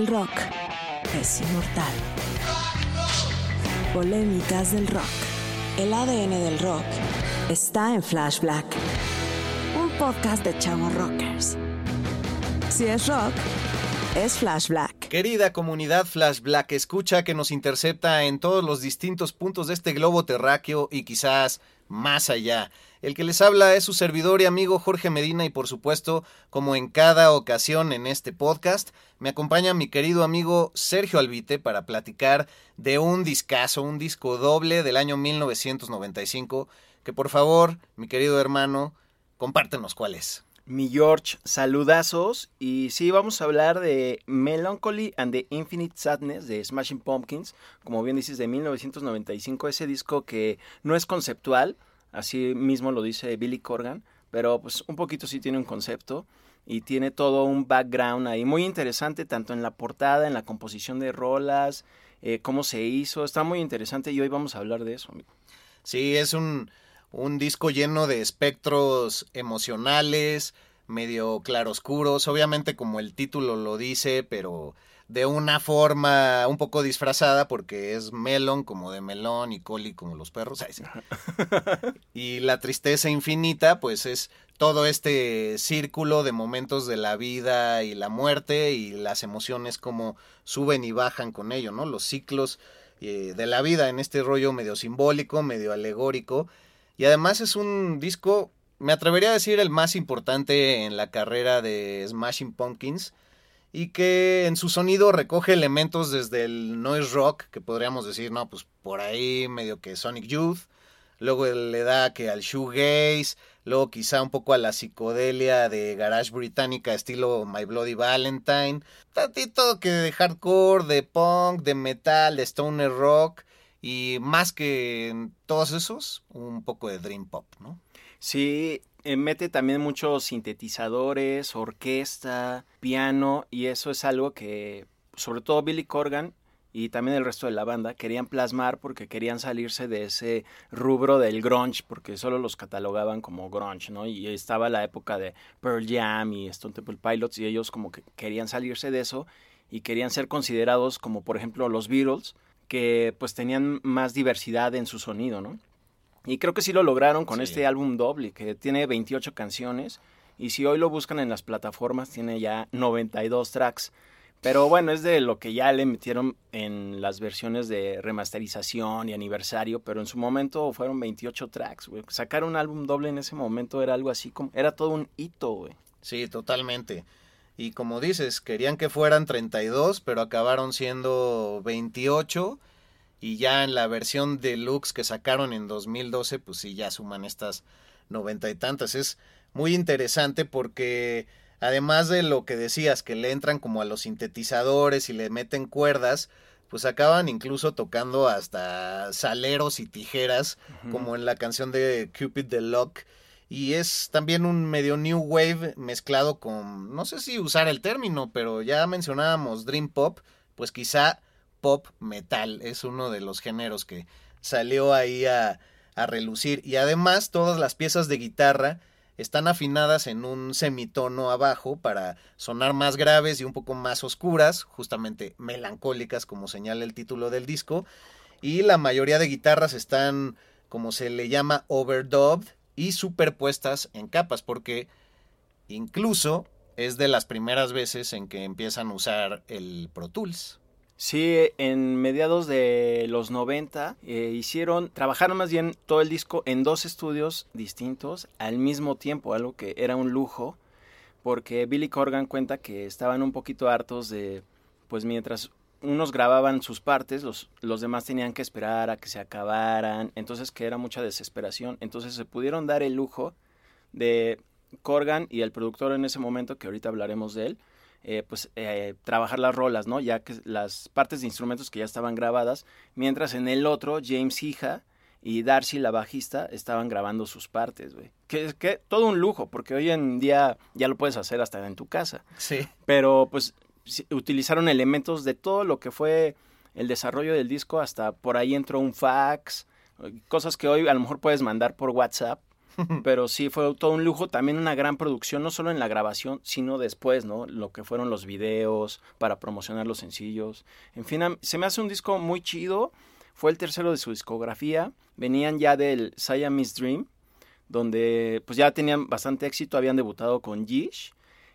El rock es inmortal. Polémicas del rock. El ADN del rock está en Flash Black. Un podcast de chavos rockers. Si es rock, es Flash Black. Querida comunidad Flash Black, escucha que nos intercepta en todos los distintos puntos de este globo terráqueo y quizás más allá. El que les habla es su servidor y amigo Jorge Medina y por supuesto, como en cada ocasión en este podcast, me acompaña mi querido amigo Sergio Albite para platicar de un discazo, un disco doble del año 1995, que por favor, mi querido hermano, compártenos cuál es. Mi George, saludazos. Y sí, vamos a hablar de Melancholy and the Infinite Sadness de Smashing Pumpkins. Como bien dices, de 1995. Ese disco que no es conceptual, así mismo lo dice Billy Corgan, pero pues un poquito sí tiene un concepto y tiene todo un background ahí muy interesante, tanto en la portada, en la composición de rolas, eh, cómo se hizo. Está muy interesante y hoy vamos a hablar de eso. Sí, es un un disco lleno de espectros emocionales, medio claroscuros, obviamente como el título lo dice, pero de una forma un poco disfrazada porque es melon como de melón y coli como los perros. y la tristeza infinita pues es todo este círculo de momentos de la vida y la muerte y las emociones como suben y bajan con ello, ¿no? Los ciclos eh, de la vida en este rollo medio simbólico, medio alegórico y además es un disco, me atrevería a decir, el más importante en la carrera de Smashing Pumpkins. Y que en su sonido recoge elementos desde el noise rock, que podríamos decir, no, pues por ahí medio que Sonic Youth. Luego le da que al shoegaze, luego quizá un poco a la psicodelia de garage británica estilo My Bloody Valentine, tantito que de hardcore, de punk, de metal, de stoner rock, y más que en todos esos, un poco de Dream Pop, ¿no? Sí, eh, mete también muchos sintetizadores, orquesta, piano, y eso es algo que sobre todo Billy Corgan y también el resto de la banda querían plasmar porque querían salirse de ese rubro del grunge, porque solo los catalogaban como grunge, ¿no? Y estaba la época de Pearl Jam y Stone Temple Pilots y ellos como que querían salirse de eso y querían ser considerados como por ejemplo los Beatles, que pues tenían más diversidad en su sonido, ¿no? Y creo que sí lo lograron con este álbum doble, que tiene 28 canciones. Y si hoy lo buscan en las plataformas, tiene ya 92 tracks. Pero bueno, es de lo que ya le metieron en las versiones de remasterización y aniversario, pero en su momento fueron 28 tracks, güey. Sacar un álbum doble en ese momento era algo así como, era todo un hito, güey. Sí, totalmente. Y como dices, querían que fueran 32, pero acabaron siendo 28. Y ya en la versión deluxe que sacaron en 2012, pues sí, ya suman estas noventa y tantas. Es muy interesante porque además de lo que decías, que le entran como a los sintetizadores y le meten cuerdas, pues acaban incluso tocando hasta saleros y tijeras, como en la canción de Cupid the Lock y es también un medio new wave mezclado con, no sé si usar el término, pero ya mencionábamos Dream Pop, pues quizá pop metal es uno de los géneros que salió ahí a, relucir y además todas las piezas de guitarra están afinadas en un semitono abajo para sonar más graves y un poco más oscuras, justamente melancólicas como señala el título del disco, y la mayoría de guitarras están como se le llama overdubbed, y superpuestas en capas, porque incluso es de las primeras veces en que empiezan a usar el Pro Tools. Sí, en mediados de los 90 eh, hicieron, trabajaron más bien todo el disco en dos estudios distintos al mismo tiempo, algo que era un lujo, porque Billy Corgan cuenta que estaban un poquito hartos de, pues mientras unos grababan sus partes, los, los demás tenían que esperar a que se acabaran, entonces que era mucha desesperación. Entonces se pudieron dar el lujo de Corgan y el productor en ese momento, que ahorita hablaremos de él, eh, pues eh, trabajar las rolas, ¿no? Ya que las partes de instrumentos que ya estaban grabadas, mientras en el otro James Hija y Darcy, la bajista, estaban grabando sus partes, güey. Que es que todo un lujo, porque hoy en día ya lo puedes hacer hasta en tu casa. Sí. Pero pues utilizaron elementos de todo lo que fue el desarrollo del disco, hasta por ahí entró un fax, cosas que hoy a lo mejor puedes mandar por WhatsApp, pero sí fue todo un lujo, también una gran producción, no solo en la grabación, sino después, ¿no? Lo que fueron los videos para promocionar los sencillos. En fin, se me hace un disco muy chido. Fue el tercero de su discografía. Venían ya del Siamese Dream, donde pues ya tenían bastante éxito, habían debutado con Yish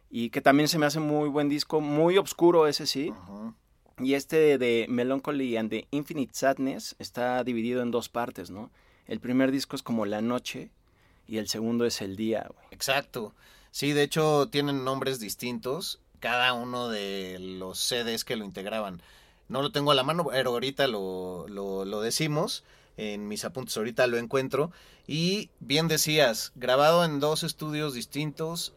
y que también se me hace muy buen disco, muy oscuro ese sí. Y este de Melancholy and the Infinite Sadness está dividido en dos partes, ¿no? El primer disco es como la noche y el segundo es el día. Exacto. Sí, de hecho tienen nombres distintos cada uno de los CDs que lo integraban. No lo tengo a la mano, pero ahorita lo, lo, lo decimos. En mis apuntes ahorita lo encuentro. Y bien decías, grabado en dos estudios distintos,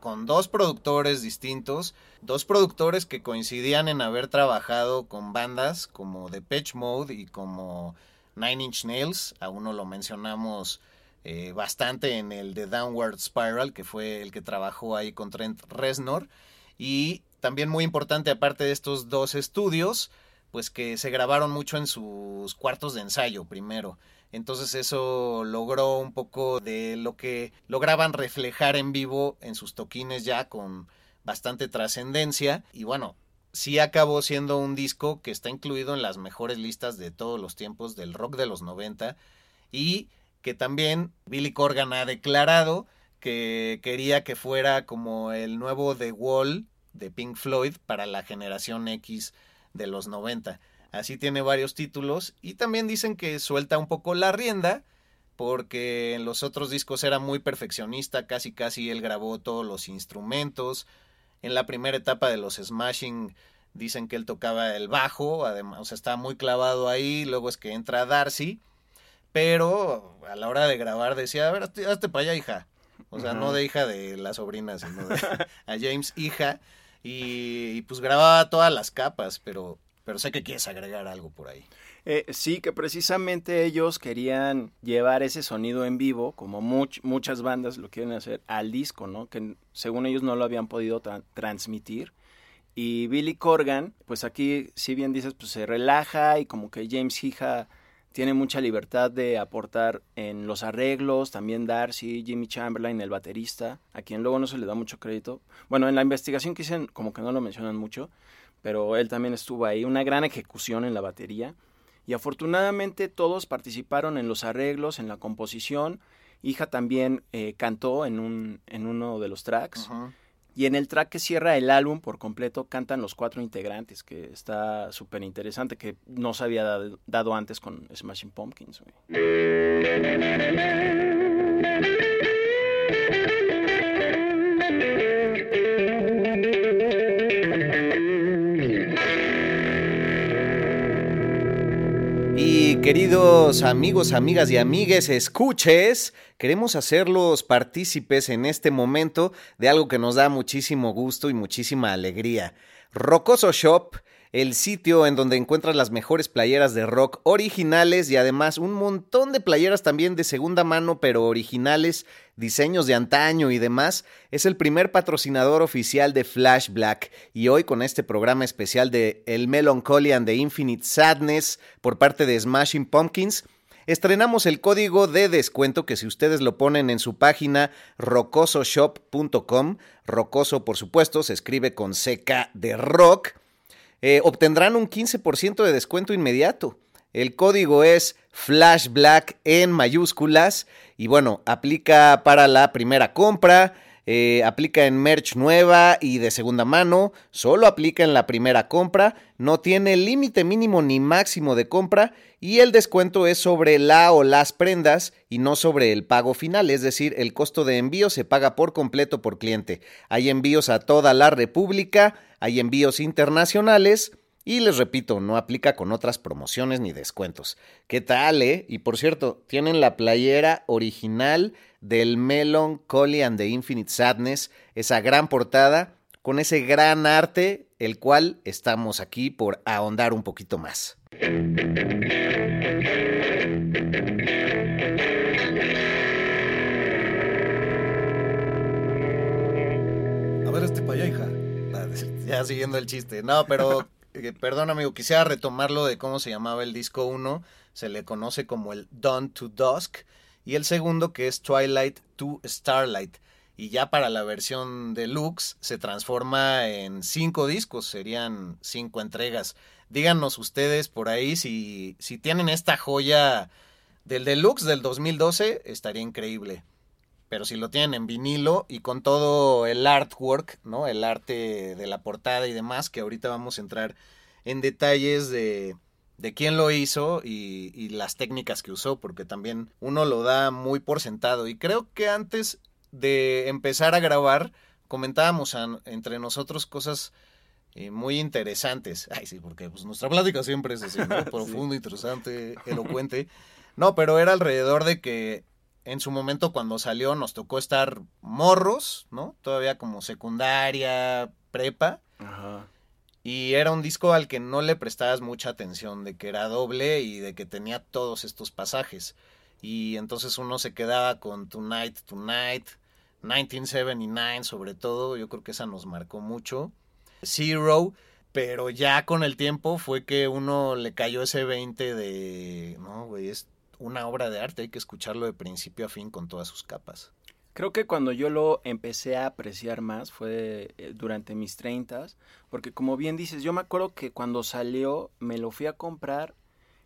con dos productores distintos, dos productores que coincidían en haber trabajado con bandas como The Pitch Mode y como Nine Inch Nails, a uno lo mencionamos eh, bastante en el de Downward Spiral, que fue el que trabajó ahí con Trent Reznor, y también muy importante aparte de estos dos estudios, pues que se grabaron mucho en sus cuartos de ensayo primero. Entonces eso logró un poco de lo que lograban reflejar en vivo en sus toquines ya con bastante trascendencia. Y bueno, sí acabó siendo un disco que está incluido en las mejores listas de todos los tiempos del rock de los 90 y que también Billy Corgan ha declarado que quería que fuera como el nuevo The Wall de Pink Floyd para la generación X de los 90. Así tiene varios títulos y también dicen que suelta un poco la rienda porque en los otros discos era muy perfeccionista, casi casi él grabó todos los instrumentos. En la primera etapa de los Smashing dicen que él tocaba el bajo, además, o sea, estaba muy clavado ahí, luego es que entra Darcy, pero a la hora de grabar decía, a ver, hazte, para allá, hija. O sea, no de hija de la sobrina, sino de a James, hija. Y, y, pues grababa todas las capas, pero pero sé que quieres agregar algo por ahí. Eh, sí, que precisamente ellos querían llevar ese sonido en vivo, como muchas bandas lo quieren hacer, al disco, ¿no? Que según ellos no lo habían podido transmitir. Y Billy Corgan, pues aquí, si bien dices, pues se relaja y como que James Hija tiene mucha libertad de aportar en los arreglos, también Darcy, Jimmy Chamberlain, el baterista, a quien luego no se le da mucho crédito. Bueno, en la investigación que hicieron como que no lo mencionan mucho, pero él también estuvo ahí, una gran ejecución en la batería. Y afortunadamente todos participaron en los arreglos, en la composición. Hija también eh, cantó en, un, en uno de los tracks. Y en el track que cierra el álbum por completo cantan los cuatro integrantes, que está súper interesante, que no se había dado, antes con Smashing Pumpkins. queridos amigos, amigas y amigues, escuches, queremos hacerlos partícipes en este momento de algo que nos da muchísimo gusto y muchísima alegría. Rocoso Shop el sitio en donde encuentras las mejores playeras de rock originales y además un montón de playeras también de segunda mano pero originales, diseños de antaño y demás. Es el primer patrocinador oficial de Flash Black y hoy con este programa especial de El Melancholy and the Infinite Sadness por parte de Smashing Pumpkins estrenamos el código de descuento que si ustedes lo ponen en su página rocososhop.com, rocoso por supuesto se escribe con CK de rock, eh, obtendrán un 15% de descuento inmediato. El código es FlashBlack en mayúsculas y bueno, aplica para la primera compra, eh, aplica en merch nueva y de segunda mano, solo aplica en la primera compra, no tiene límite mínimo ni máximo de compra y el descuento es sobre la o las prendas y no sobre el pago final, es decir, el costo de envío se paga por completo por cliente. Hay envíos a toda la República, hay envíos internacionales y les repito, no aplica con otras promociones ni descuentos. ¿Qué tal, eh? Y por cierto, tienen la playera original del Melon Collie and the Infinite Sadness, esa gran portada con ese gran arte, el cual estamos aquí por ahondar un poquito más. A ver este para allá, hija. Ya siguiendo el chiste. No, pero eh, perdón amigo, quisiera retomarlo de cómo se llamaba el disco 1. Se le conoce como el Dawn to Dusk. Y el segundo que es Twilight to Starlight. Y ya para la versión deluxe se transforma en cinco discos, serían cinco entregas. Díganos ustedes por ahí si, si tienen esta joya del deluxe del 2012, estaría increíble. Pero si lo tienen en vinilo y con todo el artwork, ¿no? El arte de la portada y demás, que ahorita vamos a entrar en detalles de, de quién lo hizo y, y, las técnicas que usó, porque también uno lo da muy por sentado. Y creo que antes de empezar a grabar, comentábamos entre nosotros cosas eh, muy interesantes. Ay, sí, porque pues, nuestra plática siempre es así, ¿no? Profundo, interesante, elocuente. No, pero era alrededor de que en su momento cuando salió nos tocó estar morros, ¿no? Todavía como secundaria, prepa. Ajá. Y era un disco al que no le prestabas mucha atención, de que era doble y de que tenía todos estos pasajes. Y entonces uno se quedaba con Tonight, Tonight, 1979 sobre todo, yo creo que esa nos marcó mucho. Zero, pero ya con el tiempo fue que uno le cayó ese 20 de, no, güey, es una obra de arte, hay que escucharlo de principio a fin con todas sus capas. Creo que cuando yo lo empecé a apreciar más fue eh, durante mis 30, porque como bien dices, yo me acuerdo que cuando salió me lo fui a comprar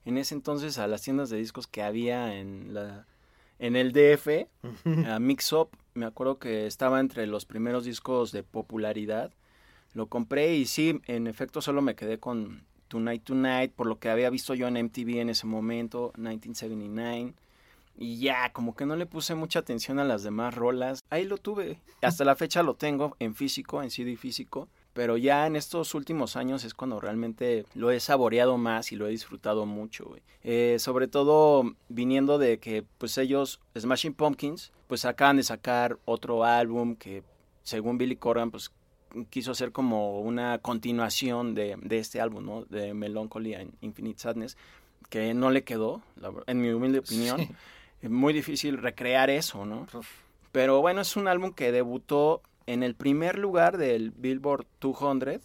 en ese entonces a las tiendas de discos que había en la en el DF, a Mix Up, me acuerdo que estaba entre los primeros discos de popularidad. Lo compré y sí, en efecto solo me quedé con Tonight Tonight, por lo que había visto yo en MTV en ese momento, 1979. Y ya, como que no le puse mucha atención a las demás rolas. Ahí lo tuve. Hasta la fecha lo tengo en físico, en CD físico pero ya en estos últimos años es cuando realmente lo he saboreado más y lo he disfrutado mucho, eh, sobre todo viniendo de que pues ellos, Smashing Pumpkins, pues acaban de sacar otro álbum que según Billy Corgan pues quiso hacer como una continuación de, este álbum, ¿no? De Melancholy and Infinite Sadness, que no le quedó, en mi humilde opinión. Es muy difícil recrear eso, ¿no? Pero bueno, es un álbum que debutó en el primer lugar del Billboard 200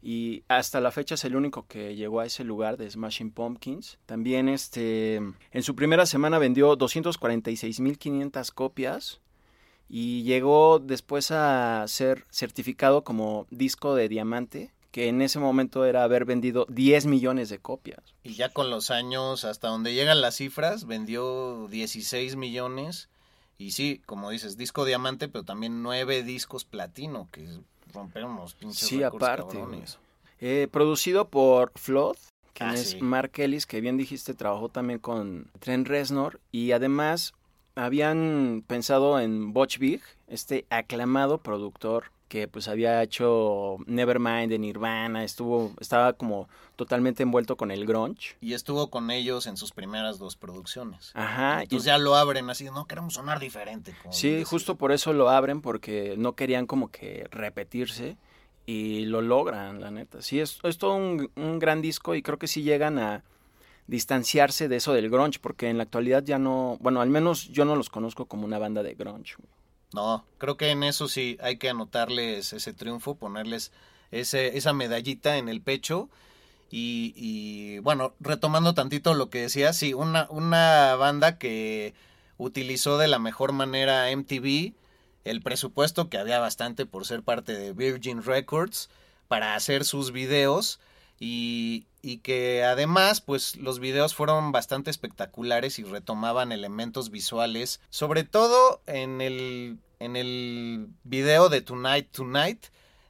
y hasta la fecha es el único que llegó a ese lugar de Smashing Pumpkins. También este en su primera semana vendió 246.500 copias y llegó después a ser certificado como disco de diamante que en ese momento era haber vendido 10 millones de copias. Y ya con los años, hasta donde llegan las cifras, vendió 16 millones y sí, como dices, disco diamante, pero también nueve discos platino, que rompieron unos pinches Sí, aparte. Eh, producido por Flood, que ah, es Mark Ellis, que bien dijiste, trabajó también con Trent Reznor. Y además habían pensado en Butch Vig, este aclamado productor que pues había hecho Nevermind de Nirvana, estuvo, estaba como totalmente envuelto con el grunge. Y estuvo con ellos en sus primeras dos producciones. Ajá. Entonces ya lo abren así, no queremos sonar diferente. sí, justo por eso lo abren, porque no querían como que repetirse y lo logran, la neta. Sí, es, es todo un, un gran disco y creo que sí llegan a distanciarse de eso del grunge, porque en la actualidad ya no, bueno, al menos yo no los conozco como una banda de grunge. No, creo que en eso sí hay que anotarles ese triunfo, ponerles ese, esa medallita en el pecho. Y, y, bueno, retomando tantito lo que decía, sí, una, una banda que utilizó de la mejor manera MTV, el presupuesto que había bastante por ser parte de Virgin Records, para hacer sus videos y, y que además pues los videos fueron bastante espectaculares y retomaban elementos visuales, sobre todo en el, en el video de Tonight Tonight,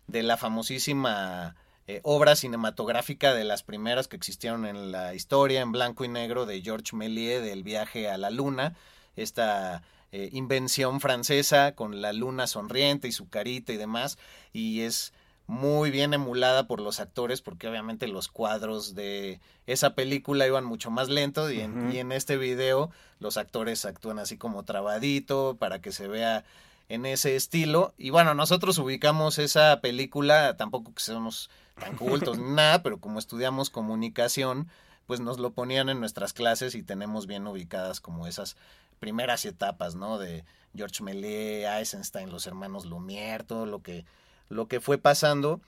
de la famosísima eh, obra cinematográfica de las primeras que existieron en la historia en blanco y negro de George Méliès del viaje a la luna, esta eh, invención francesa con la luna sonriente y su carita y demás, y es muy bien emulada por los actores porque obviamente los cuadros de esa película iban mucho más lentos y en, y en este video los actores actúan así como trabadito para que se vea en ese estilo. Y bueno nosotros ubicamos esa película tampoco que seamos tan cultos ni nada pero como estudiamos comunicación pues nos lo ponían en nuestras clases y tenemos bien ubicadas como esas primeras etapas no de George Méliès, Eisenstein, los hermanos Lumière, todo lo que lo que fue pasando.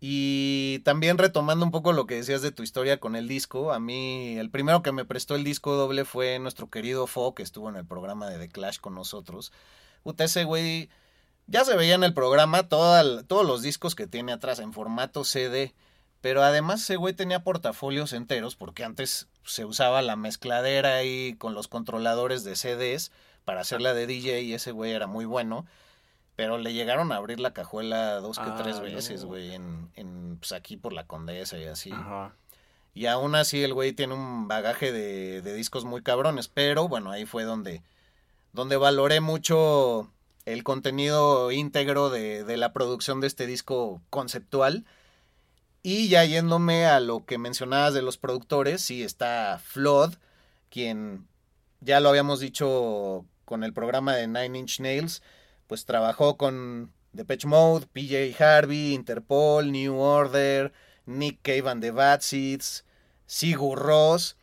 Y también retomando un poco lo que decías de tu historia con el disco, a mí el primero que me prestó el disco doble fue nuestro querido Fo, que estuvo en el programa de The Clash con nosotros. Puta, ese güey ya se veía en el programa todos los discos que tiene atrás en formato CD. Pero además ese güey tenía portafolios enteros porque antes se usaba la mezcladera ahí con los controladores de CDs para hacerla de DJ y ese güey era muy bueno. Pero le llegaron a abrir la cajuela dos que tres ah, veces, güey, en, en, pues aquí por la Condesa y así. Y aún así el güey tiene un bagaje de, de, discos muy cabrones, pero bueno, ahí fue donde, donde valoré mucho el contenido íntegro de, de la producción de este disco conceptual. Y ya yéndome a lo que mencionabas de los productores, sí está Flood, quien ya lo habíamos dicho con el programa de Nine Inch Nails, pues trabajó con Depeche Mode, PJ Harvey, Interpol, New Order, Nick Cave and the Bad Seeds, Sigur Ross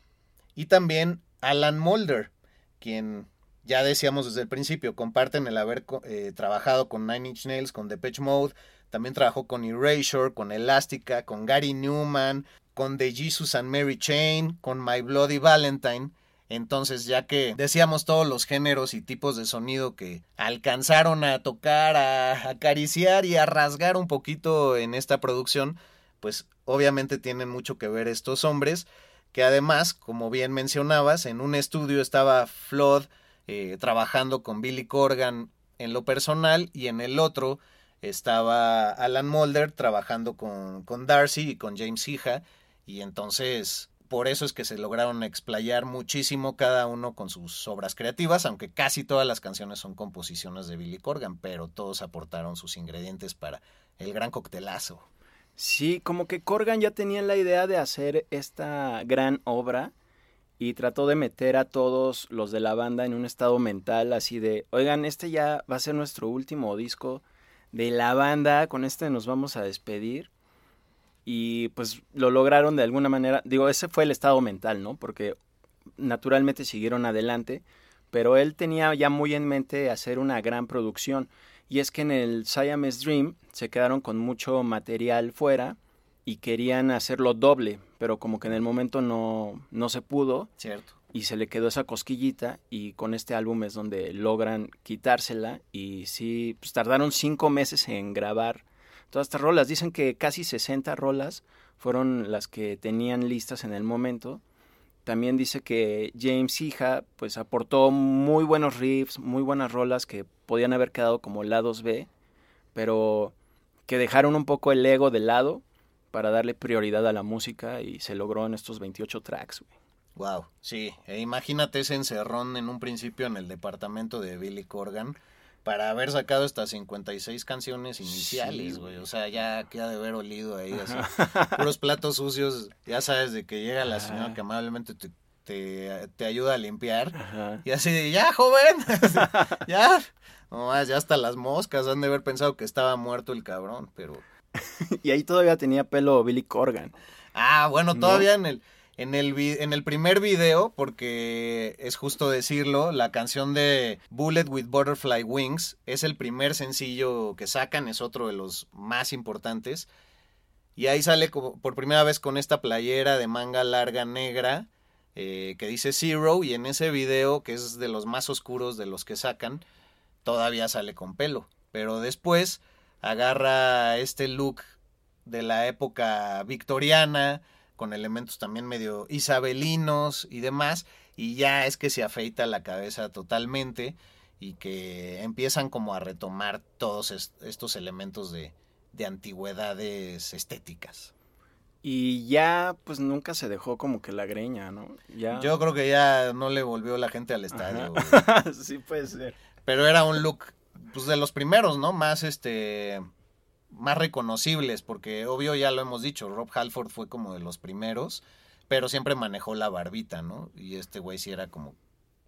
y también Alan Mulder, quien ya decíamos desde el principio, comparten el haber eh, trabajado con Nine Inch Nails, con Depeche Mode, también trabajó con Erasure, con Elastica, con Gary Newman, con The Jesus and Mary Chain, con My Bloody Valentine. Entonces, ya que decíamos todos los géneros y tipos de sonido que alcanzaron a tocar, a acariciar y a rasgar un poquito en esta producción, pues obviamente tienen mucho que ver estos hombres, que además, como bien mencionabas, en un estudio estaba Flood eh, trabajando con Billy Corgan en lo personal y en el otro estaba Alan Mulder trabajando con, con Darcy y con James Hija y entonces por eso es que se lograron explayar muchísimo cada uno con sus obras creativas, aunque casi todas las canciones son composiciones de Billy Corgan, pero todos aportaron sus ingredientes para el gran coctelazo. Sí, como que Corgan ya tenía la idea de hacer esta gran obra y trató de meter a todos los de la banda en un estado mental así de, oigan, este ya va a ser nuestro último disco de la banda, con este nos vamos a despedir y pues lo lograron de alguna manera. Digo, ese fue el estado mental, ¿no? Porque naturalmente siguieron adelante, pero él tenía ya muy en mente hacer una gran producción. Y es que en el Siamese Dream se quedaron con mucho material fuera y querían hacerlo doble, pero como que en el momento no, no se pudo. Cierto. Y se le quedó esa cosquillita y con este álbum es donde logran quitársela y sí, pues tardaron cinco meses en grabar todas estas rolas. Dicen que casi 60 rolas fueron las que tenían listas en el momento. También dice que James Hija pues aportó muy buenos riffs, muy buenas rolas que podían haber quedado como lados B, pero que dejaron un poco el ego de lado para darle prioridad a la música y se logró en estos 28 tracks. Wow, sí, e imagínate ese encerrón en un principio en el departamento de Billy Corgan para haber sacado estas 56 canciones iniciales, güey. o sea, ya queda de haber olido ahí, así. Puros platos sucios, ya sabes de que llega la señora que amablemente te, te, ayuda a limpiar. Y así de, ya, joven, ya. Nomás, ya hasta las moscas han de haber pensado que estaba muerto el cabrón, pero... y ahí todavía tenía pelo Billy Corgan. Ah, bueno, todavía en el en el, en el primer video, porque es justo decirlo, la canción de Bullet with Butterfly Wings es el primer sencillo que sacan, es otro de los más importantes. Y ahí sale por primera vez con esta playera de manga larga negra eh, que dice Zero y en ese video, que es de los más oscuros de los que sacan, todavía sale con pelo. Pero después agarra este look de la época victoriana, con elementos también medio isabelinos y demás, y ya es que se afeita la cabeza totalmente y que empiezan como a retomar todos estos elementos de, de antigüedades estéticas. Y ya, pues nunca se dejó como que la greña, ¿no? Ya... Yo creo que ya no le volvió la gente al estadio. sí, puede ser. Pero era un look, pues de los primeros, ¿no? Más este más reconocibles, porque obvio ya lo hemos dicho, Rob Halford fue como de los primeros, pero siempre manejó la barbita, ¿no? Y este güey sí era como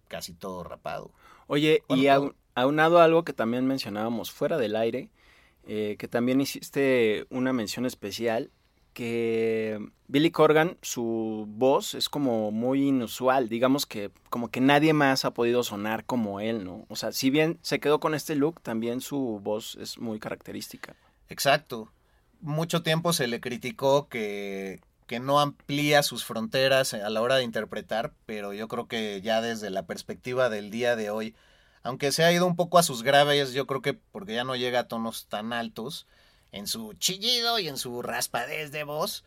casi todo rapado. Oye, y aunado a algo que también mencionábamos fuera del aire, eh, que también hiciste una mención especial, que Billy Corgan, su voz es como muy inusual, digamos que como que nadie más ha podido sonar como él, ¿no? O sea, si bien se quedó con este look, también su voz es muy característica. Exacto. mucho tiempo se le criticó que, que no amplía sus fronteras a la hora de interpretar, pero yo creo que ya desde la perspectiva del día de hoy, aunque se ha ido un poco a sus graves, yo creo que porque ya no llega a tonos tan altos en su chillido y en su raspadez de voz,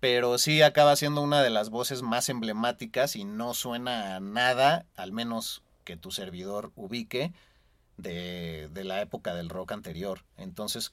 pero sí acaba siendo una de las voces más emblemáticas y no suena a nada, al menos que tu servidor ubique, de, de la época del rock anterior. Entonces...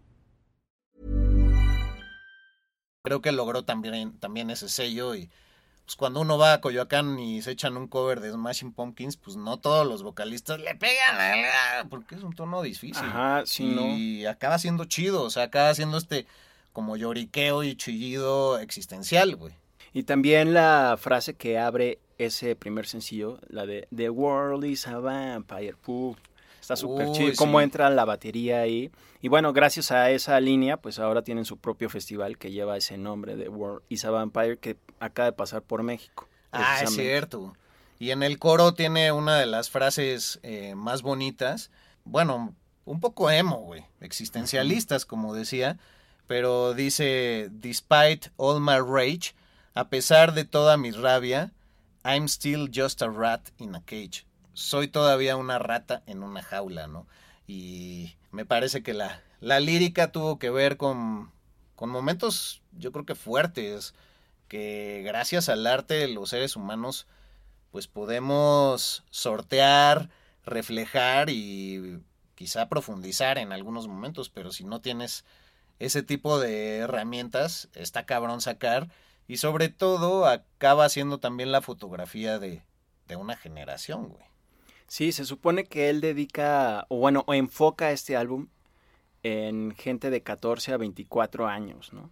Creo que logró también, también ese sello y pues cuando uno va a Coyoacán y se echan un cover de Smashing Pumpkins, pues no todos los vocalistas le pegan, porque es un tono difícil. Ajá, sí, y acaba siendo chido, o sea, acaba siendo este como lloriqueo y chillido existencial, güey. Y también la frase que abre ese primer sencillo, la de The World is a Vampire. Está súper chido. Cómo entra la batería ahí. Y bueno, gracias a esa línea, pues ahora tienen su propio festival que lleva ese nombre de World is a Vampire que acaba de pasar por México. Ah, es cierto. Y en el coro tiene una de las frases eh, más bonitas. Bueno, un poco emo, güey. Existencialistas, como decía. Pero dice, Despite all my rage, a pesar de toda mi rabia, I'm still just a rat in a cage. Soy todavía una rata en una jaula, ¿no? Y me parece que la, la lírica tuvo que ver con, con momentos, yo creo que fuertes, que gracias al arte los seres humanos pues podemos sortear, reflejar y quizá profundizar en algunos momentos, pero si no tienes ese tipo de herramientas, está cabrón sacar y sobre todo acaba siendo también la fotografía de, de una generación, güey. Sí, se supone que él dedica, o bueno, o enfoca este álbum en gente de 14 a 24 años, ¿no?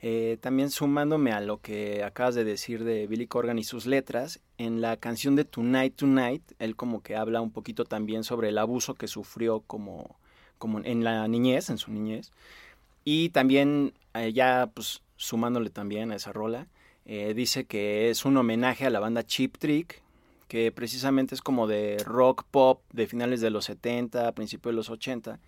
Eh, también sumándome a lo que acabas de decir de Billy Corgan y sus letras, en la canción de Tonight Tonight, él como que habla un poquito también sobre el abuso que sufrió como, como en la niñez, en su niñez. Y también eh, ya pues sumándole también a esa rola, eh, dice que es un homenaje a la banda Cheap Trick, que precisamente es como de rock pop de finales de los 70, principios de los 80.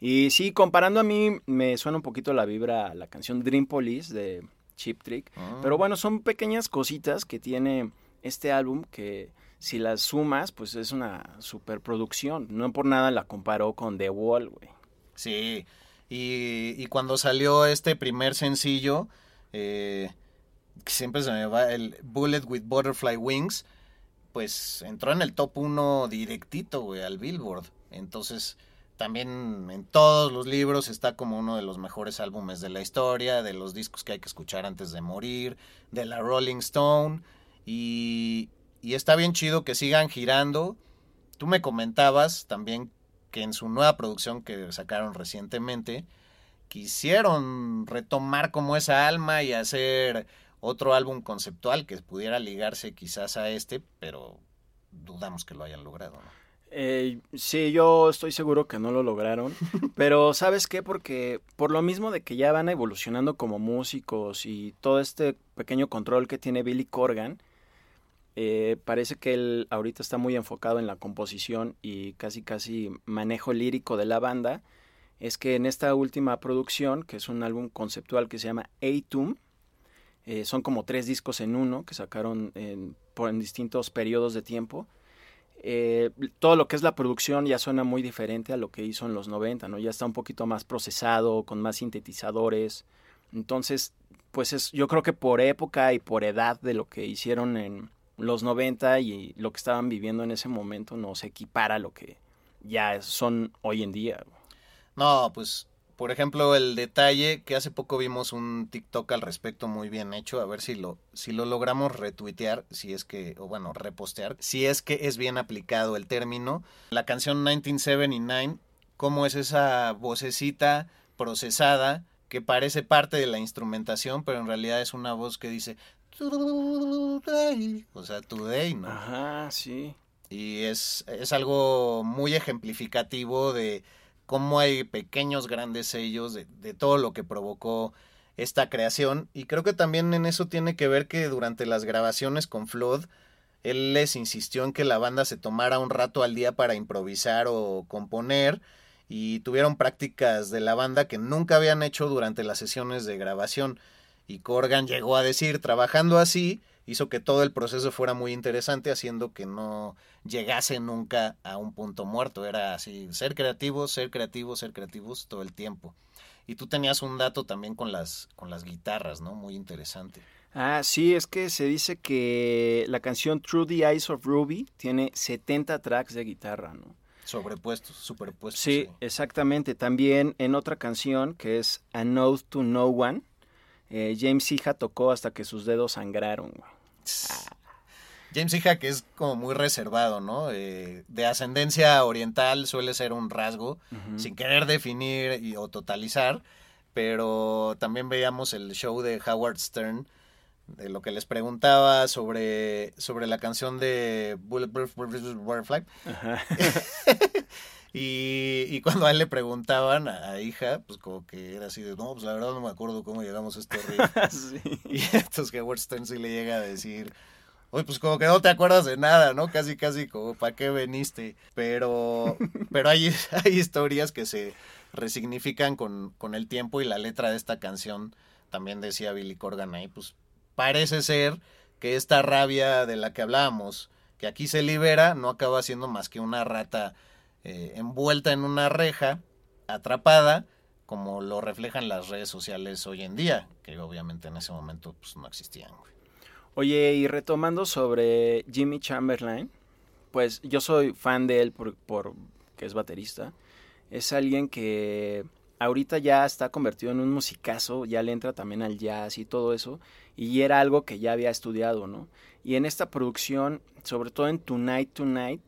Y sí, comparando a mí, me suena un poquito la vibra la canción Dream Police de Cheap Trick. Ah. Pero bueno, son pequeñas cositas que tiene este álbum que si las sumas, pues es una superproducción. No por nada la comparó con The Wall, güey. Sí, y, cuando salió este primer sencillo, eh, siempre se me va el Bullet with Butterfly Wings, pues entró en el top 1 directito, güey, al Billboard. Entonces, también en todos los libros está como uno de los mejores álbumes de la historia, de los discos que hay que escuchar antes de morir, de la Rolling Stone. Y, y está bien chido que sigan girando. Tú me comentabas también que en su nueva producción que sacaron recientemente, quisieron retomar como esa alma y hacer otro álbum conceptual que pudiera ligarse quizás a este, pero dudamos que lo hayan logrado. Eh, sí, yo estoy seguro que no lo lograron, pero ¿sabes qué? Porque por lo mismo de que ya van evolucionando como músicos y todo este pequeño control que tiene Billy Corgan, eh, parece que él ahorita está muy enfocado en la composición y casi casi manejo lírico de la banda. Es que en esta última producción, que es un álbum conceptual que se llama Atum, eh, son como tres discos en uno que sacaron en, por, en distintos periodos de tiempo. eh, todo lo que es la producción ya suena muy diferente a lo que hizo en los 90, ¿no? Ya está un poquito más procesado, con más sintetizadores. Entonces, pues es, yo creo que por época y por edad de lo que hicieron en los 90 y lo que estaban viviendo en ese momento no se equipara a lo que ya son hoy en día. No, pues por ejemplo, el detalle que hace poco vimos un TikTok al respecto muy bien hecho, a ver si lo, si lo logramos retuitear, si es que, o bueno, repostear, si es que es bien aplicado el término. La canción 1979, cómo es esa vocecita procesada que parece parte de la instrumentación, pero en realidad es una voz que dice, o sea, today, ¿no? Ajá, sí. Y es, es algo muy ejemplificativo de cómo hay pequeños, grandes sellos de, de, todo lo que provocó esta creación. Y creo que también en eso tiene que ver que durante las grabaciones con Flood, él les insistió en que la banda se tomara un rato al día para improvisar o componer y tuvieron prácticas de la banda que nunca habían hecho durante las sesiones de grabación. Y Corgan llegó a decir, trabajando así, hizo que todo el proceso fuera muy interesante, haciendo que no llegase nunca a un punto muerto. Era así, ser creativos, ser creativos, ser creativos todo el tiempo. Y tú tenías un dato también con las, con las guitarras, ¿no? Muy interesante. Ah, sí, es que se dice que la canción Through the Eyes of Ruby tiene 70 tracks de guitarra, ¿no? Sobrepuestos, superpuestos. Sí, sí, exactamente. También en otra canción que es A Note to No One, eh, James Hija tocó hasta que sus dedos sangraron. Ah. James Hija que es como muy reservado, ¿no? Eh, de ascendencia oriental suele ser un rasgo, uh -huh. sin querer definir y, o totalizar, pero también veíamos el show de Howard Stern, de lo que les preguntaba sobre, sobre la canción de Bulletproof Butterfly. y, y, cuando a él le preguntaban a, hija, pues como que era así de, no, pues la verdad no me acuerdo cómo llegamos a este sí. Y entonces que Howard Stern sí le llega a decir, oye, pues como que no te acuerdas de nada, ¿no? Casi, casi como, ¿para qué veniste? Pero, pero hay, hay historias que se resignifican con, con el tiempo y la letra de esta canción, también decía Billy Corgan ahí, pues parece ser que esta rabia de la que hablábamos, que aquí se libera, no acaba siendo más que una rata eh, envuelta en una reja, atrapada, como lo reflejan las redes sociales hoy en día, que obviamente en ese momento pues, no existían. Güey. Oye, y retomando sobre Jimmy Chamberlain, pues yo soy fan de él por, por que es baterista. Es alguien que ahorita ya está convertido en un musicazo, ya le entra también al jazz y todo eso, y era algo que ya había estudiado, ¿no? Y en esta producción, sobre todo en Tonight Tonight,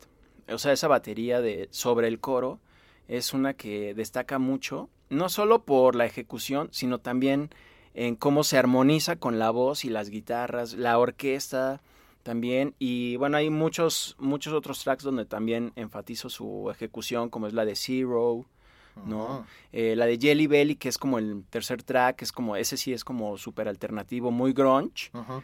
o sea, esa batería de sobre el coro es una que destaca mucho, no solo por la ejecución, sino también en cómo se armoniza con la voz y las guitarras, la orquesta también, y bueno, hay muchos, muchos otros tracks donde también enfatizo su ejecución, como es la de Zero, ¿no? Uh -huh. eh, la de Jelly Belly, que es como el tercer track, es como, ese sí es como súper alternativo, muy grunge. Uh -huh.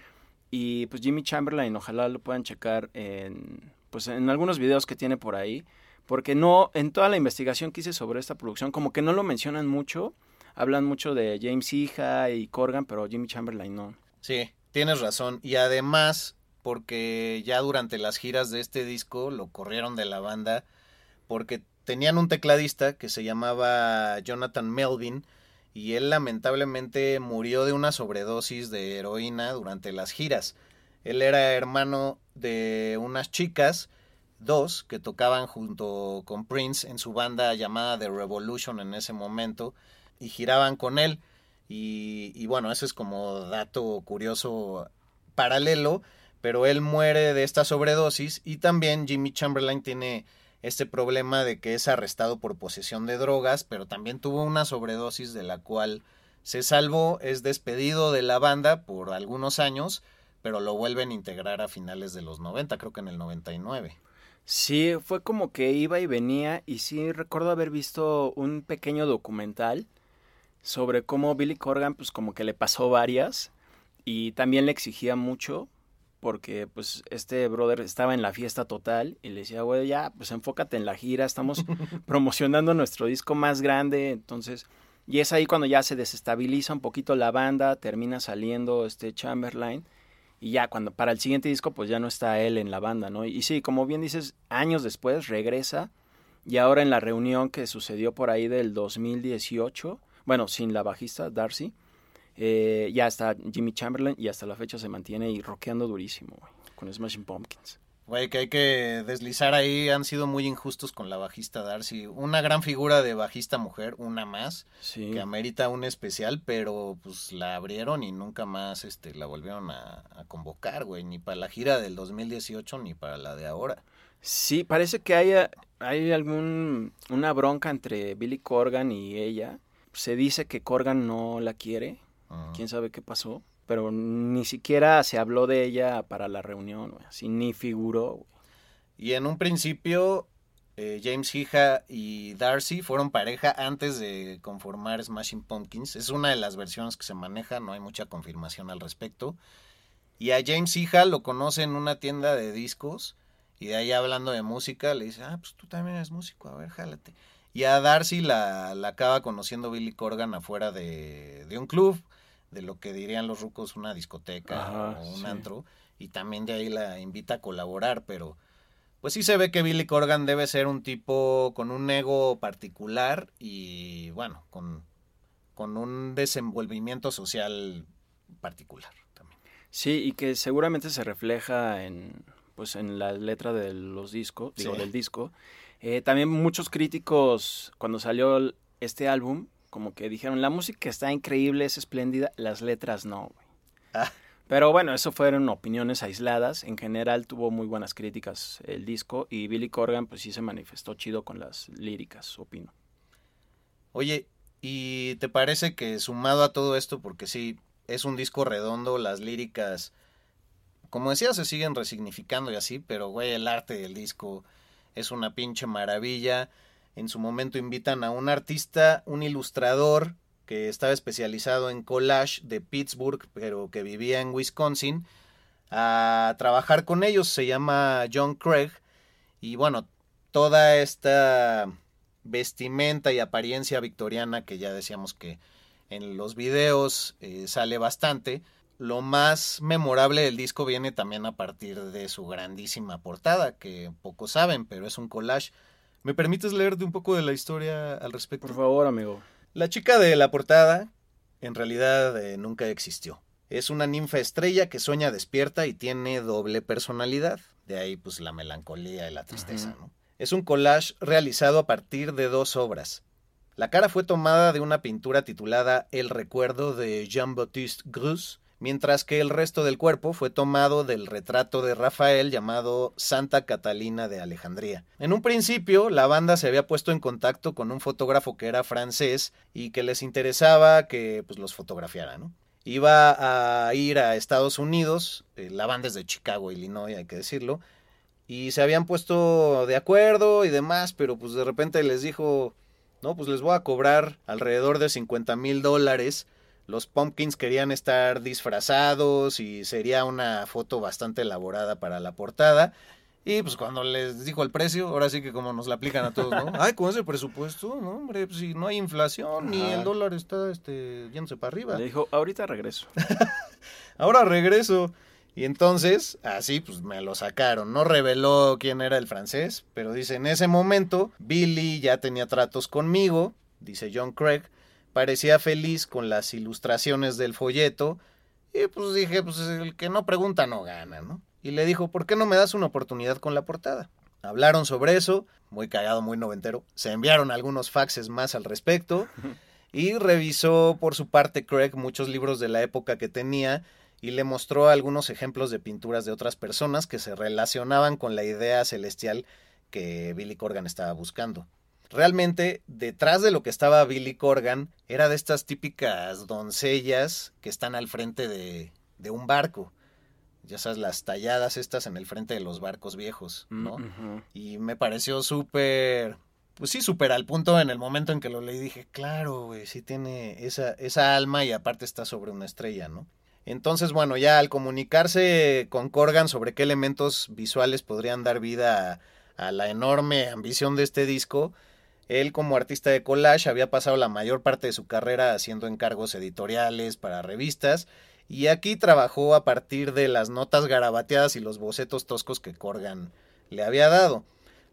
Y pues Jimmy Chamberlain, ojalá lo puedan checar en, pues en algunos videos que tiene por ahí, porque no, en toda la investigación que hice sobre esta producción, como que no lo mencionan mucho, hablan mucho de James Hija y Corgan, pero Jimmy Chamberlain no. Sí, tienes razón. Y además, porque ya durante las giras de este disco lo corrieron de la banda, porque tenían un tecladista que se llamaba Jonathan Melvin y él lamentablemente murió de una sobredosis de heroína durante las giras. Él era hermano de unas chicas, dos, que tocaban junto con Prince en su banda llamada The Revolution en ese momento y giraban con él. Y, y bueno, eso es como dato curioso paralelo, pero él muere de esta sobredosis y también Jimmy Chamberlain tiene este problema de que es arrestado por posesión de drogas, pero también tuvo una sobredosis de la cual se salvó, es despedido de la banda por algunos años, pero lo vuelven a integrar a finales de los 90, creo que en el 99. Sí, fue como que iba y venía y sí recuerdo haber visto un pequeño documental sobre cómo Billy Corgan pues como que le pasó varias y también le exigía mucho porque pues este brother estaba en la fiesta total y le decía, güey, ya, pues enfócate en la gira, estamos promocionando nuestro disco más grande, entonces, y es ahí cuando ya se desestabiliza un poquito la banda, termina saliendo este Chamberlain Y ya cuando para el siguiente disco pues ya no está él en la banda, ¿no? Y sí, como bien dices, años después regresa y ahora en la reunión que sucedió por ahí del 2018, bueno, sin la bajista Darcy, eh, ya está Jimmy Chamberlain y hasta la fecha se mantiene y rockeando durísimo, güey, con Smashing Pumpkins. Güey, que hay que deslizar ahí, han sido muy injustos con la bajista Darcy. Una gran figura de bajista mujer, una más, Sí. que amerita un especial, pero pues la abrieron y nunca más este, la volvieron a, a convocar, güey, ni para la gira del 2018 ni para la de ahora. Sí, parece que haya, hay algún una bronca entre Billy Corgan y ella. Se dice que Corgan no la quiere, quién sabe qué pasó, pero ni siquiera se habló de ella para la reunión, güey, así ni figuró. Y en un principio, eh, James Hija y Darcy fueron pareja antes de conformar Smashing Pumpkins. Es una de las versiones que se maneja, no hay mucha confirmación al respecto. Y a James Hija lo conoce en una tienda de discos y de ahí hablando de música le dice, ah, pues tú también eres músico, a ver, jálate. Y a Darcy la, la acaba conociendo Billy Corgan afuera de, de un club, de lo que dirían los rucos una discoteca Ajá, o un sí. antro, y también de ahí la invita a colaborar, pero pues sí se ve que Billy Corgan debe ser un tipo con un ego particular y bueno, con, con un desenvolvimiento social particular también. Sí, y que seguramente se refleja en, pues, en la letra de los discos, digo, Sí. del disco. Eh, también muchos críticos, cuando salió este álbum, como que dijeron, la música está increíble, es espléndida, las letras no, güey. Ah. Pero bueno, eso fueron opiniones aisladas. En general tuvo muy buenas críticas el disco y Billy Corgan pues sí se manifestó chido con las líricas, opino. Oye, ¿y te parece que sumado a todo esto, porque sí, es un disco redondo, las líricas, como decía, se siguen resignificando y así, pero güey, el arte del disco es una pinche maravilla. En su momento invitan a un artista, un ilustrador que estaba especializado en collage de Pittsburgh, pero que vivía en Wisconsin, a trabajar con ellos. Se llama John Craig. Y bueno, toda esta vestimenta y apariencia victoriana que ya decíamos que en los videos eh, sale bastante. Lo más memorable del disco viene también a partir de su grandísima portada, que pocos saben, pero es un collage. ¿Me permites leerte un poco de la historia al respecto? Por favor, amigo. La chica de la portada en realidad eh, nunca existió. Es una ninfa estrella que sueña despierta y tiene doble personalidad. De ahí pues la melancolía y la tristeza. ¿no? Es un collage realizado a partir de dos obras. La cara fue tomada de una pintura titulada El recuerdo de Jean-Baptiste Grus, mientras que el resto del cuerpo fue tomado del retrato de Rafael llamado Santa Catalina de Alejandría. En un principio, la banda se había puesto en contacto con un fotógrafo que era francés y que les interesaba que pues, los fotografiara, ¿no? Iba a ir a Estados Unidos, eh, la banda es de Chicago, Illinois, hay que decirlo, y se habían puesto de acuerdo y demás, pero pues de repente les dijo, no, pues les voy a cobrar alrededor de 50 mil dólares. Los Pumpkins querían estar disfrazados y sería una foto bastante elaborada para la portada. Y pues cuando les dijo el precio, ahora sí que como nos la aplican a todos, ¿no? Ay, con ese presupuesto, no, hombre, pues si no hay inflación ni el dólar está este, yéndose para arriba. Le dijo, ahorita regreso. Ahora regreso. Y entonces, así pues me lo sacaron. No reveló quién era el francés, pero dice, en ese momento, Billy ya tenía tratos conmigo, dice John Craig, parecía feliz con las ilustraciones del folleto, y pues dije, pues el que no pregunta no gana, ¿no? Y le dijo, ¿por qué no me das una oportunidad con la portada? Hablaron sobre eso, muy cagado, muy noventero. Se enviaron algunos faxes más al respecto. Y revisó por su parte Craig muchos libros de la época que tenía y le mostró algunos ejemplos de pinturas de otras personas que se relacionaban con la idea celestial que Billy Corgan estaba buscando. Realmente, detrás de lo que estaba Billy Corgan, era de estas típicas doncellas que están al frente de, de un barco. Ya sabes, las talladas estas en el frente de los barcos viejos, ¿no? Mm, ujú. Y me pareció súper, pues sí, súper al punto en el momento en que lo leí. Dije, claro, güey, sí tiene esa, esa alma y aparte está sobre una estrella, ¿no? Entonces, bueno, ya al comunicarse con Corgan sobre qué elementos visuales podrían dar vida a, a la enorme ambición de este disco, él como artista de collage había pasado la mayor parte de su carrera haciendo encargos editoriales para revistas Y aquí trabajó a partir de las notas garabateadas y los bocetos toscos que Corgan le había dado,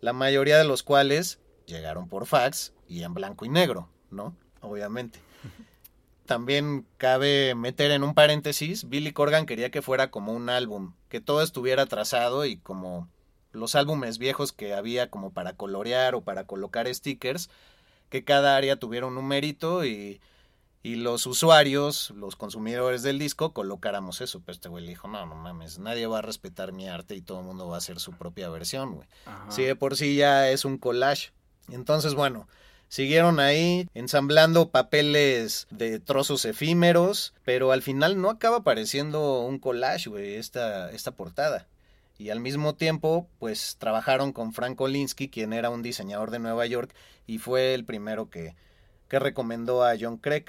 la mayoría de los cuales llegaron por fax y en blanco y negro, ¿no? Obviamente. También cabe meter en un paréntesis, Billy Corgan quería que fuera como un álbum, que todo estuviera trazado y como los álbumes viejos que había como para colorear o para colocar stickers, que cada área tuviera un numerito y, y los usuarios, los consumidores del disco, colocáramos eso. Pero este güey le dijo, no, no mames, nadie va a respetar mi arte y todo el mundo va a hacer su propia versión, güey. Sí, de por sí ya es un collage. Entonces, bueno, siguieron ahí ensamblando papeles de trozos efímeros, pero al final no acaba pareciendo un collage, güey, esta, esta portada. Y al mismo tiempo, pues trabajaron con Frank Olinsky, quien era un diseñador de Nueva York y fue el primero que, que recomendó a John Craig.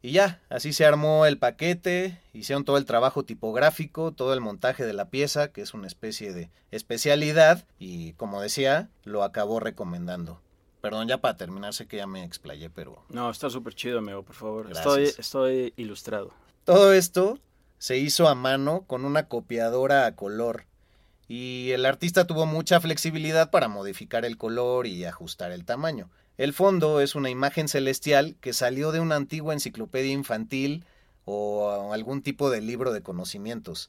Y ya, así se armó el paquete, hicieron todo el trabajo tipográfico, todo el montaje de la pieza, que es una especie de especialidad, y como decía, lo acabó recomendando. Perdón, ya para terminar, sé que ya me explayé, pero... No, está súper chido, amigo, por favor. Estoy, estoy ilustrado. Todo esto se hizo a mano con una copiadora a color. Y el artista tuvo mucha flexibilidad para modificar el color y ajustar el tamaño. El fondo es una imagen celestial que salió de una antigua enciclopedia infantil o algún tipo de libro de conocimientos.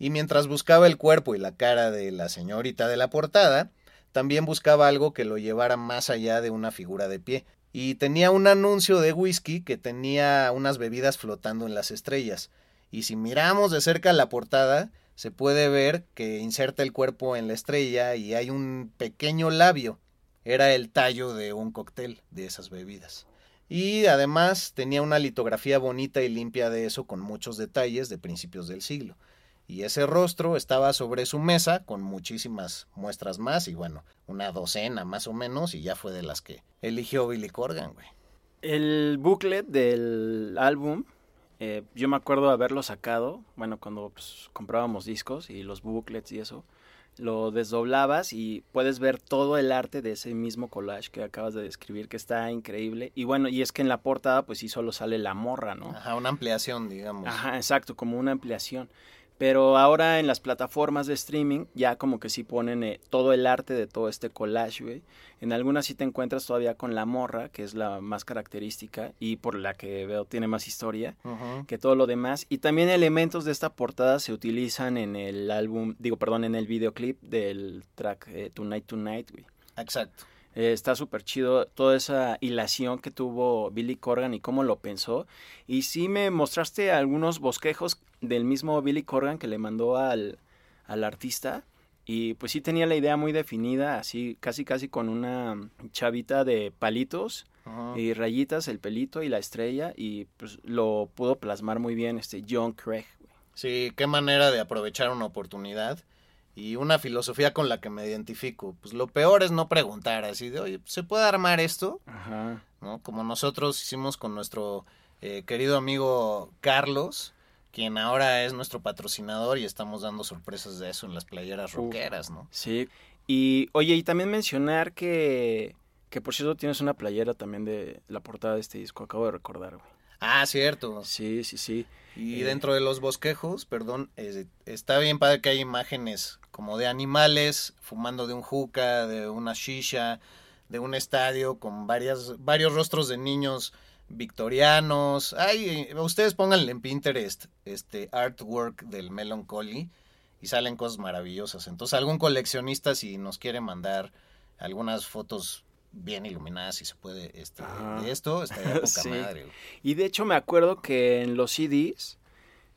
Y mientras buscaba el cuerpo y la cara de la señorita de la portada, también buscaba algo que lo llevara más allá de una figura de pie. Y tenía un anuncio de whisky que tenía unas bebidas flotando en las estrellas. Y si miramos de cerca la portada, se puede ver que inserta el cuerpo en la estrella y hay un pequeño labio. Era el tallo de un cóctel de esas bebidas. Y además tenía una litografía bonita y limpia de eso con muchos detalles de principios del siglo y ese rostro estaba sobre su mesa con muchísimas muestras más y bueno, una docena más o menos y ya fue de las que eligió Billy Corgan, güey. El booklet del álbum, eh, yo me acuerdo de haberlo sacado, bueno, cuando pues, comprábamos discos y los booklets y eso, lo desdoblabas y puedes ver todo el arte de ese mismo collage que acabas de describir, que está increíble. Y bueno, y es que en la portada pues sí solo sale la morra, ¿no? Ajá, una ampliación, digamos. Ajá, exacto, como una ampliación. Pero ahora en las plataformas de streaming ya como que sí ponen eh, todo el arte de todo este collage, güey. En algunas sí te encuentras todavía con la morra, que es la más característica y por la que veo tiene más historia que todo lo demás. Y también elementos de esta portada se utilizan en el álbum, digo, perdón, en el videoclip del track eh, Tonight Tonight, güey. Exacto. Eh, está súper chido toda esa hilación que tuvo Billy Corgan y cómo lo pensó. Y sí me mostraste algunos bosquejos del mismo Billy Corgan que le mandó al, al artista. Y pues sí tenía la idea muy definida, así casi casi con una chavita de palitos y rayitas, el pelito y la estrella. Y pues lo pudo plasmar muy bien este John Craig. Sí, qué manera de aprovechar una oportunidad y una filosofía con la que me identifico. Pues lo peor es no preguntar, así de, oye, ¿se puede armar esto? Ajá. ¿No? Como nosotros hicimos con nuestro eh, querido amigo Carlos, quien ahora es nuestro patrocinador y estamos dando sorpresas de eso en las playeras rockeras, ¿no? Sí. Y, oye, y también mencionar que, que por cierto tienes una playera también de la portada de este disco, acabo de recordar, güey. Ah, cierto. Sí, sí, sí. Y eh, dentro de los bosquejos, perdón, está bien padre que hay imágenes como de animales fumando de un juca, de una shisha, de un estadio con varias, varios rostros de niños victorianos. Ay, ustedes pónganle en Pinterest este artwork del Melancholy y salen cosas maravillosas. Entonces, algún coleccionista si nos quiere mandar algunas fotos bien iluminadas si se puede este, de esto, estaría poca madre. Y de hecho me acuerdo que en los CDs,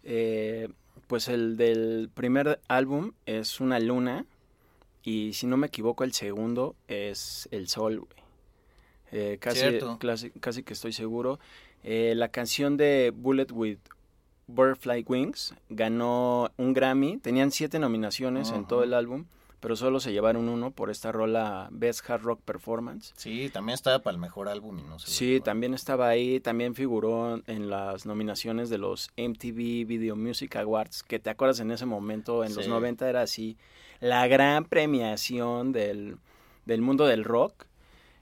eh, pues el del primer álbum es una luna y si no me equivoco el segundo es el sol, eh, casi, casi, que estoy seguro. Eh, la canción de Bullet with Butterfly Wings ganó un Grammy, tenían siete nominaciones en todo el álbum pero solo se llevaron uno por esta rola Best Hard Rock Performance. Sí, también estaba para el mejor álbum y no sé. Sí, también estaba ahí, también figuró en las nominaciones de los MTV Video Music Awards, que te acuerdas en ese momento, en los 90 era así, la gran premiación del, del mundo del rock,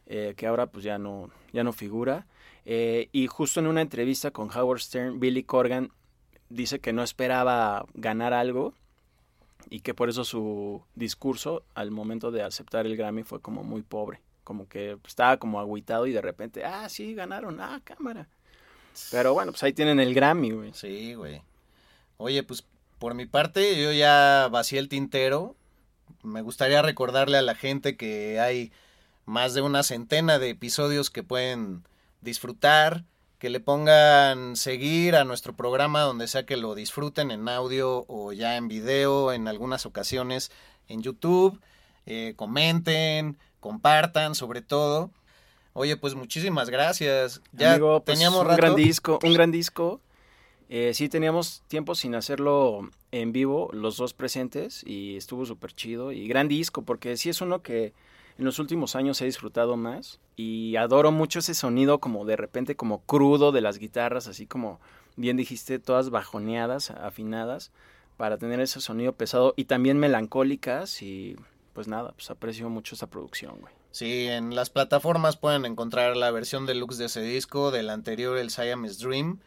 eh, que ahora pues ya no, ya no figura. Eh, y justo en una entrevista con Howard Stern, Billy Corgan dice que no esperaba ganar algo y que por eso su discurso al momento de aceptar el Grammy fue como muy pobre, como que estaba como agüitado y de repente, ah, sí, ganaron, ah, cámara. Pero bueno, pues ahí tienen el Grammy, güey. Sí, güey. Oye, pues por mi parte yo ya vacié el tintero. Me gustaría recordarle a la gente que hay más de una centena de episodios que pueden disfrutar, que le pongan seguir a nuestro programa donde sea que lo disfruten en audio o ya en video en algunas ocasiones en YouTube. Eh, comenten, compartan sobre todo. Oye, pues muchísimas gracias. Ya pues, teníamos un gran disco, un gran disco. Eh, sí, teníamos tiempo sin hacerlo en vivo, los dos presentes, y estuvo súper chido. Y gran disco, porque sí es uno que en los últimos años he disfrutado más. Y adoro mucho ese sonido como de repente como crudo de las guitarras, así como bien dijiste, todas bajoneadas, afinadas, para tener ese sonido pesado y también melancólicas. Y pues nada, pues aprecio mucho esa producción, güey. Sí, en las plataformas pueden encontrar la versión deluxe de ese disco, del anterior, el Siamese Dream,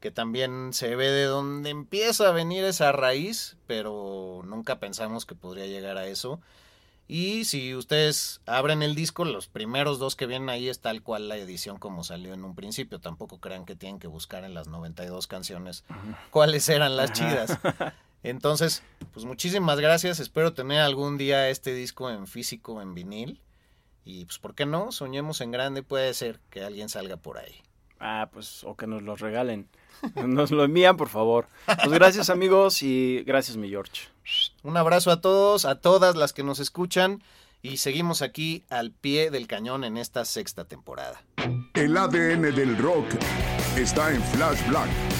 que también se ve de dónde empieza a venir esa raíz, pero nunca pensamos que podría llegar a eso. Y si ustedes abren el disco, los primeros dos que vienen ahí es tal cual la edición como salió en un principio. Tampoco crean que tienen que buscar en las 92 canciones cuáles eran las chidas. Entonces, pues muchísimas gracias. Espero tener algún día este disco en físico, en vinil. Y pues, ¿por qué no? Soñemos en grande, puede ser que alguien salga por ahí. Ah, pues, o que nos lo regalen. Nos lo envían, por favor. Pues gracias, amigos, y gracias, mi George. Un abrazo a todos, a todas las que nos escuchan, y seguimos aquí al pie del cañón en esta sexta temporada. El ADN del rock está en Flash Black.